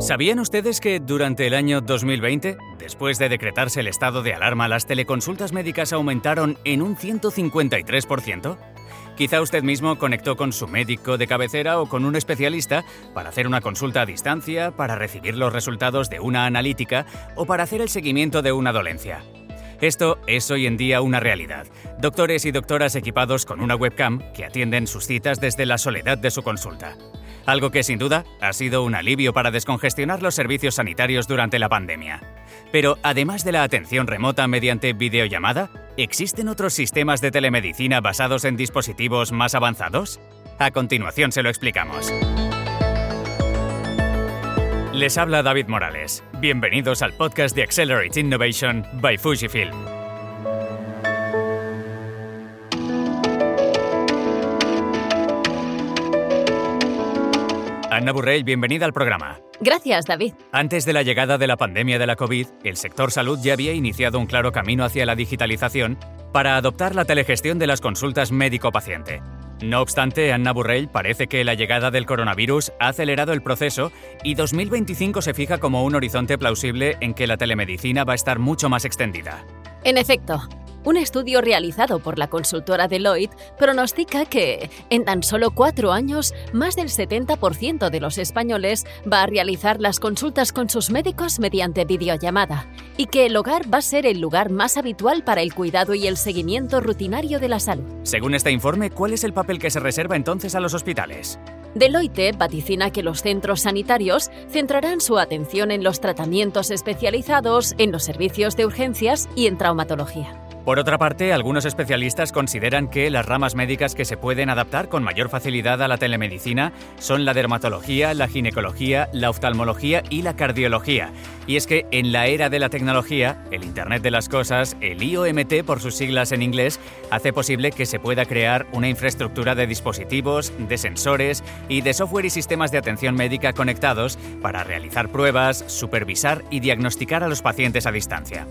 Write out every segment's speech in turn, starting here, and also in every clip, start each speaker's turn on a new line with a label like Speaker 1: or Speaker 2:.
Speaker 1: ¿Sabían ustedes que durante el año 2020, después de decretarse el estado de alarma, las teleconsultas médicas aumentaron en un 153%? Quizá usted mismo conectó con su médico de cabecera o con un especialista para hacer una consulta a distancia, para recibir los resultados de una analítica o para hacer el seguimiento de una dolencia. Esto es hoy en día una realidad. Doctores y doctoras equipados con una webcam que atienden sus citas desde la soledad de su consulta algo que sin duda ha sido un alivio para descongestionar los servicios sanitarios durante la pandemia. Pero además de la atención remota mediante videollamada, ¿existen otros sistemas de telemedicina basados en dispositivos más avanzados? A continuación se lo explicamos. Les habla David Morales. Bienvenidos al podcast de Accelerate Innovation by Fujifilm. Ana Burrell, bienvenida al programa.
Speaker 2: Gracias, David.
Speaker 1: Antes de la llegada de la pandemia de la COVID, el sector salud ya había iniciado un claro camino hacia la digitalización para adoptar la telegestión de las consultas médico-paciente. No obstante, Anna Burrell parece que la llegada del coronavirus ha acelerado el proceso y 2025 se fija como un horizonte plausible en que la telemedicina va a estar mucho más extendida.
Speaker 2: En efecto, un estudio realizado por la consultora Deloitte pronostica que, en tan solo cuatro años, más del 70% de los españoles va a realizar las consultas con sus médicos mediante videollamada y que el hogar va a ser el lugar más habitual para el cuidado y el seguimiento rutinario de la salud.
Speaker 1: Según este informe, ¿cuál es el papel que se reserva entonces a los hospitales?
Speaker 2: Deloitte vaticina que los centros sanitarios centrarán su atención en los tratamientos especializados, en los servicios de urgencias y en traumatología.
Speaker 1: Por otra parte, algunos especialistas consideran que las ramas médicas que se pueden adaptar con mayor facilidad a la telemedicina son la dermatología, la ginecología, la oftalmología y la cardiología. Y es que en la era de la tecnología, el Internet de las Cosas, el IOMT por sus siglas en inglés, hace posible que se pueda crear una infraestructura de dispositivos, de sensores y de software y sistemas de atención médica conectados para realizar pruebas, supervisar y diagnosticar a los pacientes a distancia.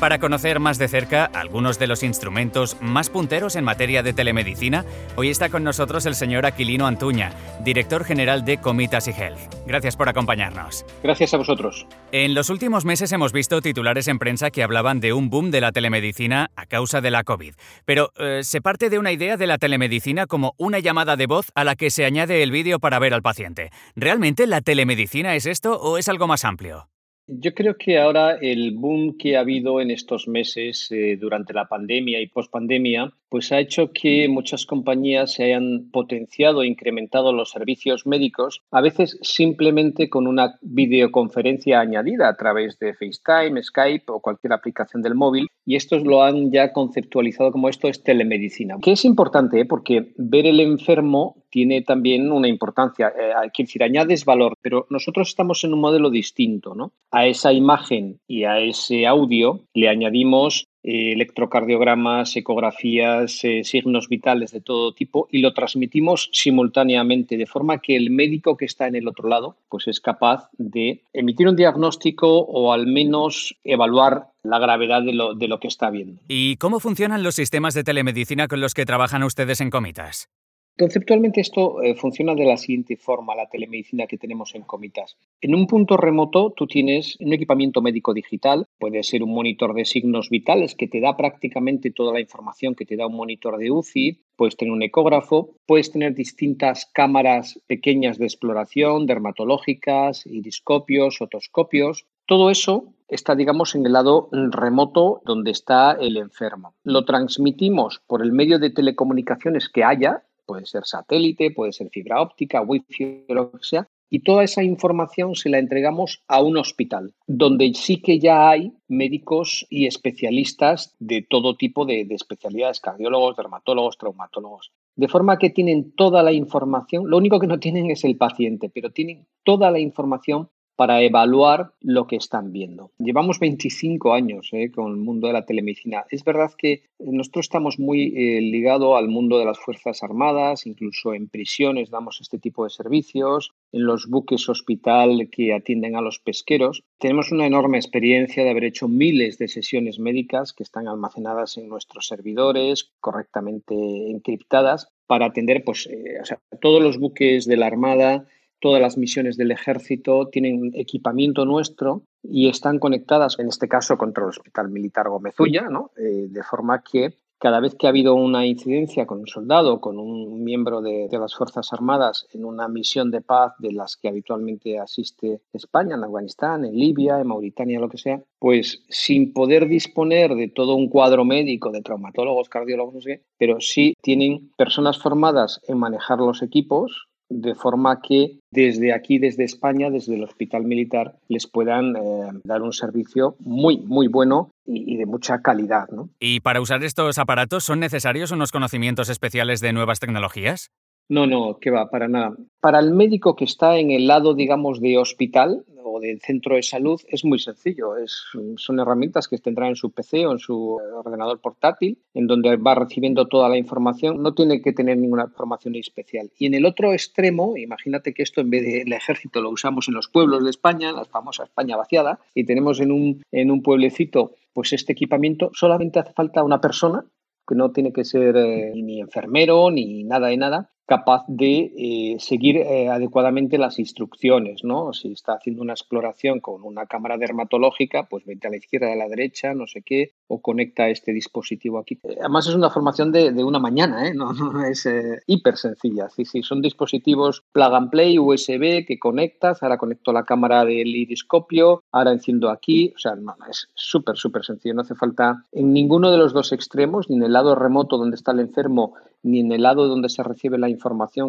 Speaker 1: Para conocer más de cerca algunos de los instrumentos más punteros en materia de telemedicina, hoy está con nosotros el señor Aquilino Antuña, director general de Comitas y Health. Gracias por acompañarnos.
Speaker 3: Gracias a vosotros.
Speaker 1: En los últimos meses hemos visto titulares en prensa que hablaban de un boom de la telemedicina a causa de la COVID. Pero eh, se parte de una idea de la telemedicina como una llamada de voz a la que se añade el vídeo para ver al paciente. ¿Realmente la telemedicina es esto o es algo más amplio?
Speaker 3: Yo creo que ahora el boom que ha habido en estos meses eh, durante la pandemia y pospandemia, pues ha hecho que muchas compañías se hayan potenciado e incrementado los servicios médicos, a veces simplemente con una videoconferencia añadida a través de FaceTime, Skype o cualquier aplicación del móvil, y estos lo han ya conceptualizado como esto es telemedicina, que es importante ¿eh? porque ver el enfermo tiene también una importancia. Eh, quiero decir, añades valor, pero nosotros estamos en un modelo distinto, ¿no? A esa imagen y a ese audio le añadimos eh, electrocardiogramas, ecografías, eh, signos vitales de todo tipo y lo transmitimos simultáneamente, de forma que el médico que está en el otro lado pues es capaz de emitir un diagnóstico o al menos evaluar la gravedad de lo, de lo que está viendo.
Speaker 1: ¿Y cómo funcionan los sistemas de telemedicina con los que trabajan ustedes en Comitas?
Speaker 3: Conceptualmente esto eh, funciona de la siguiente forma, la telemedicina que tenemos en Comitas. En un punto remoto tú tienes un equipamiento médico digital, puede ser un monitor de signos vitales que te da prácticamente toda la información que te da un monitor de UCI, puedes tener un ecógrafo, puedes tener distintas cámaras pequeñas de exploración, dermatológicas, iriscopios, otoscopios. Todo eso está, digamos, en el lado remoto donde está el enfermo. Lo transmitimos por el medio de telecomunicaciones que haya, puede ser satélite, puede ser fibra óptica, wifi, lo que sea, y toda esa información se la entregamos a un hospital, donde sí que ya hay médicos y especialistas de todo tipo de, de, especialidades, cardiólogos, dermatólogos, traumatólogos. De forma que tienen toda la información, lo único que no tienen es el paciente, pero tienen toda la información para evaluar lo que están viendo. Llevamos 25 años eh, con el mundo de la telemedicina. Es verdad que nosotros estamos muy eh, ligados al mundo de las Fuerzas Armadas, incluso en prisiones damos este tipo de servicios, en los buques hospital que atienden a los pesqueros. Tenemos una enorme experiencia de haber hecho miles de sesiones médicas que están almacenadas en nuestros servidores, correctamente encriptadas, para atender pues, eh, todos los buques de la Armada todas las misiones del ejército tienen equipamiento nuestro y están conectadas, en este caso, contra el Hospital Militar Gómezulla, ¿no? Eh, de forma que cada vez que ha habido una incidencia con un soldado, con un miembro de, las Fuerzas Armadas en una misión de paz de las que habitualmente asiste España, en Afganistán, en Libia, en Mauritania, lo que sea, pues sin poder disponer de todo un cuadro médico de traumatólogos, cardiólogos, no sé, pero sí tienen personas formadas en manejar los equipos, de forma que desde aquí, desde España, desde el Hospital Militar, les puedan eh, dar un servicio muy, muy bueno y, de mucha calidad. ¿no?
Speaker 1: ¿Y para usar estos aparatos son necesarios unos conocimientos especiales de nuevas tecnologías?
Speaker 3: No, no, que va, para nada. Para el médico que está en el lado, digamos, de hospital, del centro de salud es muy sencillo. Es, son herramientas que tendrá en su PC o en su ordenador portátil, en donde va recibiendo toda la información. No tiene que tener ninguna información especial. Y en el otro extremo, imagínate que esto en vez del ejército lo usamos en los pueblos de España, la famosa España vaciada, y tenemos en un, en un pueblecito pues este equipamiento, solamente hace falta una persona que no tiene que ser eh, ni enfermero ni nada de nada, capaz de eh, seguir eh, adecuadamente las instrucciones, ¿no? Si está haciendo una exploración con una cámara dermatológica, pues vete a la izquierda, a la derecha, no sé qué, o conecta este dispositivo aquí. Además es una formación de, una mañana, ¿eh? No, es hiper sencilla. Sí, sí, son dispositivos plug and play, USB, que conectas, ahora conecto la cámara del iriscopio, ahora enciendo aquí, o sea, no, es súper, súper sencillo, no hace falta en ninguno de los dos extremos, ni en el lado remoto donde está el enfermo, ni en el lado donde se recibe la información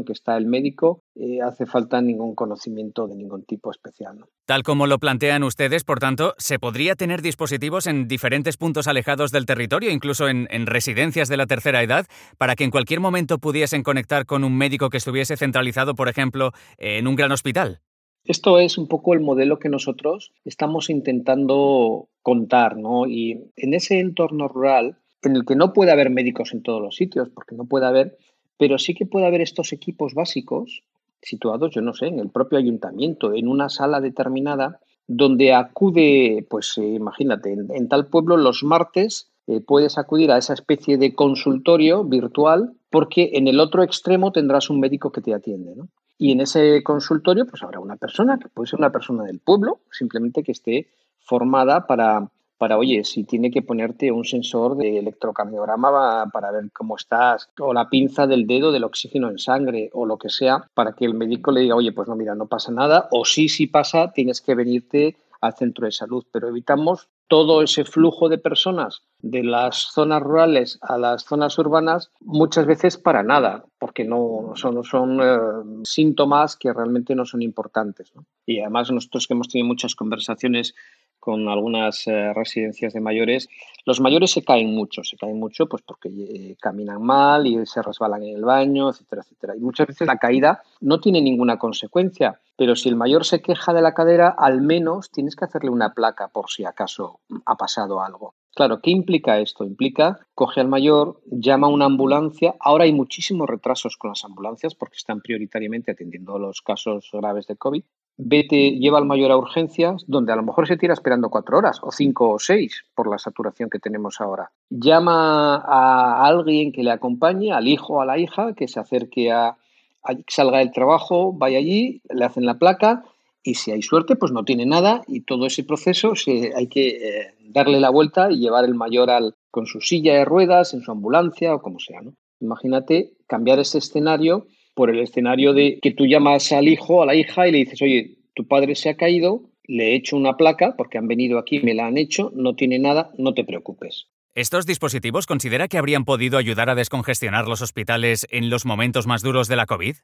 Speaker 3: que está el médico, eh, hace falta ningún conocimiento de ningún tipo especial.
Speaker 1: Tal como lo plantean ustedes, por tanto, ¿se podría tener dispositivos en diferentes puntos alejados del territorio, incluso en, residencias de la tercera edad, para que en cualquier momento pudiesen conectar con un médico que estuviese centralizado, por ejemplo, en un gran hospital?
Speaker 3: Esto es un poco el modelo que nosotros estamos intentando contar, ¿no? Y en ese entorno rural, en el que no puede haber médicos en todos los sitios, porque no puede haber, pero sí que puede haber estos equipos básicos situados, yo no sé, en el propio ayuntamiento, en una sala determinada, donde acude, pues eh, imagínate, en, tal pueblo los martes eh, puedes acudir a esa especie de consultorio virtual porque en el otro extremo tendrás un médico que te atiende, ¿no? Y en ese consultorio pues habrá una persona, que puede ser una persona del pueblo, simplemente que esté formada para para, oye, si tiene que ponerte un sensor de electrocardiograma para ver cómo estás, o la pinza del dedo del oxígeno en sangre, o lo que sea, para que el médico le diga, oye, pues no, mira, no pasa nada, o sí, sí pasa, tienes que venirte al centro de salud, pero evitamos todo ese flujo de personas de las zonas rurales a las zonas urbanas muchas veces para nada, porque no son, eh, síntomas que realmente no son importantes. Y además nosotros que hemos tenido muchas conversaciones con algunas eh, residencias de mayores, los mayores se caen mucho, se caen mucho pues porque eh, caminan mal y se resbalan en el baño, etcétera, etcétera. Y muchas veces la caída no tiene ninguna consecuencia, pero si el mayor se queja de la cadera, al menos tienes que hacerle una placa por si acaso ha pasado algo. Claro, ¿qué implica esto? Implica, coge al mayor, llama a una ambulancia. Ahora hay muchísimos retrasos con las ambulancias porque están prioritariamente atendiendo los casos graves de COVID vete, lleva al mayor a urgencias, donde a lo mejor se tira esperando cuatro horas, o cinco o seis, por la saturación que tenemos ahora. Llama a alguien que le acompañe, al hijo o a la hija, que se acerque a, salga del trabajo, vaya allí, le hacen la placa, y si hay suerte, pues no tiene nada, y todo ese proceso se, hay que eh, darle la vuelta y llevar el mayor al, con su silla de ruedas, en su ambulancia o como sea. ¿no? Imagínate cambiar ese escenario por el escenario de que tú llamas al hijo, a la hija y le dices, oye, tu padre se ha caído, le he hecho una placa porque han venido aquí, me la han hecho, no tiene nada, no te preocupes.
Speaker 1: ¿Estos dispositivos considera que habrían podido ayudar a descongestionar los hospitales en los momentos más duros de la COVID?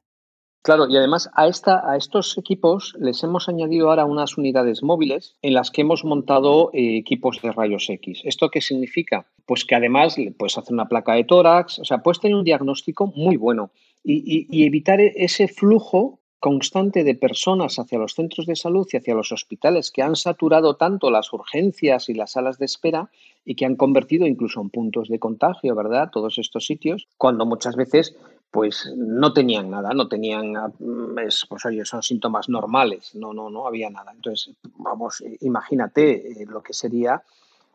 Speaker 3: Claro, y además a, esta, a estos equipos les hemos añadido ahora unas unidades móviles en las que hemos montado eh, equipos de rayos X. ¿Esto qué significa? Pues que además puedes hacer una placa de tórax, o sea, puedes tener un diagnóstico muy bueno y, evitar e, ese flujo constante de personas hacia los centros de salud y hacia los hospitales que han saturado tanto las urgencias y las salas de espera y que han convertido incluso en puntos de contagio, ¿verdad? Todos estos sitios, cuando muchas veces pues no tenían nada, no tenían, pues oye, son síntomas normales, no, no, no había nada. Entonces, vamos, imagínate eh, lo que sería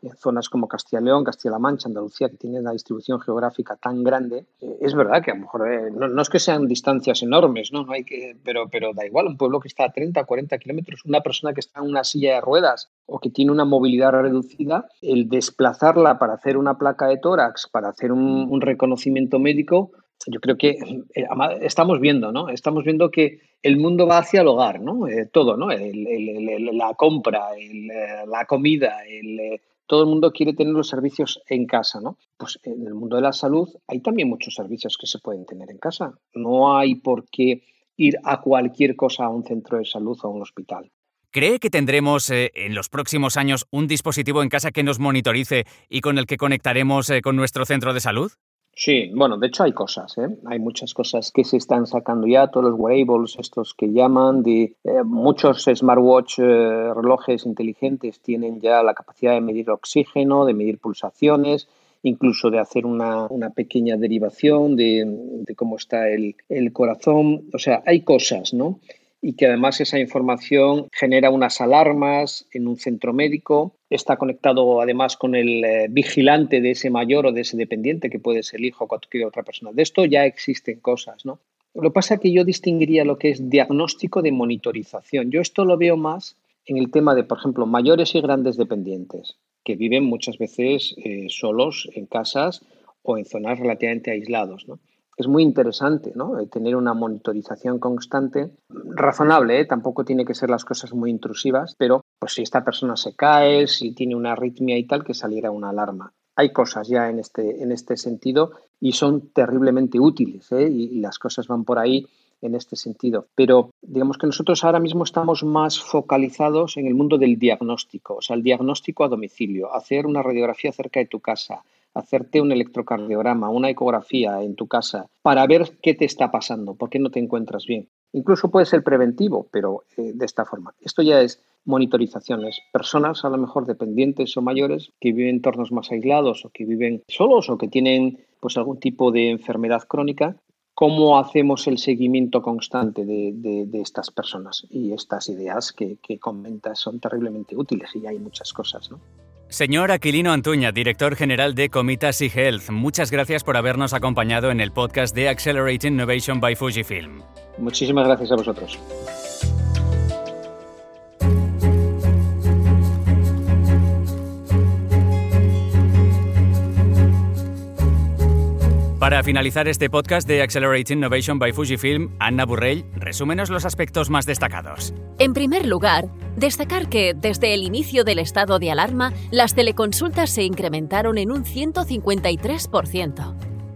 Speaker 3: en zonas como Castilla y León, Castilla-La Mancha, Andalucía, que tienen la distribución geográfica tan grande, eh, es verdad que a lo mejor eh, no, es que sean distancias enormes, ¿no? no hay que, pero, pero da igual, un pueblo que está a 30, 40 kilómetros, una persona que está en una silla de ruedas o que tiene una movilidad reducida, el desplazarla para hacer una placa de tórax, para hacer un reconocimiento médico, yo creo que eh, estamos viendo, ¿no? Estamos viendo que el mundo va hacia el hogar, ¿no? Eh, todo, ¿no? la compra, eh, la comida, todo el mundo quiere tener los servicios en casa, ¿no? Pues en el mundo de la salud hay también muchos servicios que se pueden tener en casa. No hay por qué ir a cualquier cosa a un centro de salud o a un hospital.
Speaker 1: ¿Cree que tendremos en los próximos años un dispositivo en casa que nos monitorice y con el que conectaremos con nuestro centro de salud?
Speaker 3: Sí, bueno, de hecho hay cosas, ¿eh? hay muchas cosas que se están sacando ya, todos los wearables, estos que llaman, de, eh, muchos smartwatch, eh, relojes inteligentes tienen ya la capacidad de medir oxígeno, de medir pulsaciones, incluso de hacer una, pequeña derivación de, de cómo está el, el, corazón. O sea, hay cosas, ¿no? Y que además esa información genera unas alarmas en un centro médico. Está conectado además con el eh, vigilante de ese mayor o de ese dependiente, que puede ser el hijo o cualquier otra persona. De esto ya existen cosas, ¿no? Lo que pasa es que yo distinguiría lo que es diagnóstico de monitorización. Yo esto lo veo más en el tema de, por ejemplo, mayores y grandes dependientes, que viven muchas veces eh, solos en casas o en zonas relativamente aislados. ¿no? Es muy interesante ¿no? Tener una monitorización constante, razonable, ¿eh? tampoco tiene que ser las cosas muy intrusivas, pero pues si esta persona se cae, si tiene una arritmia y tal, que saliera una alarma. Hay cosas ya en este, en este sentido y son terriblemente útiles ¿eh? y, las cosas van por ahí en este sentido. Pero digamos que nosotros ahora mismo estamos más focalizados en el mundo del diagnóstico, o sea, el diagnóstico a domicilio, hacer una radiografía cerca de tu casa, hacerte un electrocardiograma, una ecografía en tu casa para ver qué te está pasando, por qué no te encuentras bien. Incluso puede ser preventivo, pero eh, de esta forma. Esto ya es monitorizaciones. Personas a lo mejor dependientes o mayores que viven en entornos más aislados o que viven solos o que tienen pues algún tipo de enfermedad crónica, ¿cómo hacemos el seguimiento constante de, estas personas? Y estas ideas que, que comentas son terriblemente útiles y hay muchas cosas, ¿no?
Speaker 1: Señor Aquilino Antuña, director general de Comitas y Health, muchas gracias por habernos acompañado en el podcast de Accelerating Innovation by Fujifilm.
Speaker 3: Muchísimas gracias a vosotros.
Speaker 1: Para finalizar este podcast de Accelerating Innovation by Fujifilm, Anna Burrell, resúmenos los aspectos más destacados.
Speaker 2: En primer lugar, destacar que desde el inicio del estado de alarma, las teleconsultas se incrementaron en un 153%.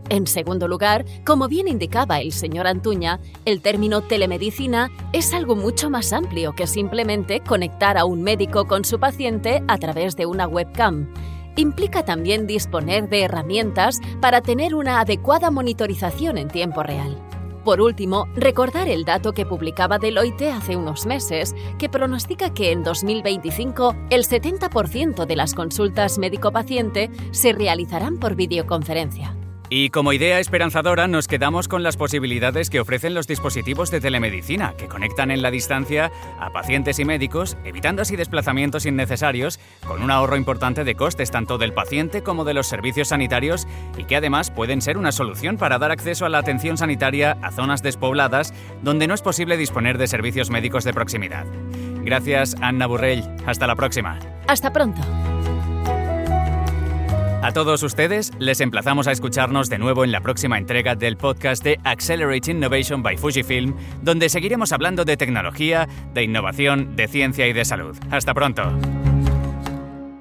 Speaker 2: En segundo lugar, como bien indicaba el señor Antuña, el término telemedicina es algo mucho más amplio que simplemente conectar a un médico con su paciente a través de una webcam implica también disponer de herramientas para tener una adecuada monitorización en tiempo real. Por último, recordar el dato que publicaba Deloitte hace unos meses, que pronostica que en 2025 el 70% de las consultas médico-paciente se realizarán por videoconferencia.
Speaker 1: Y como idea esperanzadora nos quedamos con las posibilidades que ofrecen los dispositivos de telemedicina, que conectan en la distancia a pacientes y médicos, evitando así desplazamientos innecesarios, con un ahorro importante de costes tanto del paciente como de los servicios sanitarios y que además pueden ser una solución para dar acceso a la atención sanitaria a zonas despobladas donde no es posible disponer de servicios médicos de proximidad. Gracias, Anna Burrell. Hasta la próxima.
Speaker 2: Hasta pronto.
Speaker 1: A todos ustedes les emplazamos a escucharnos de nuevo en la próxima entrega del podcast de Accelerate Innovation by Fujifilm, donde seguiremos hablando de tecnología, de innovación, de ciencia y de salud. Hasta pronto.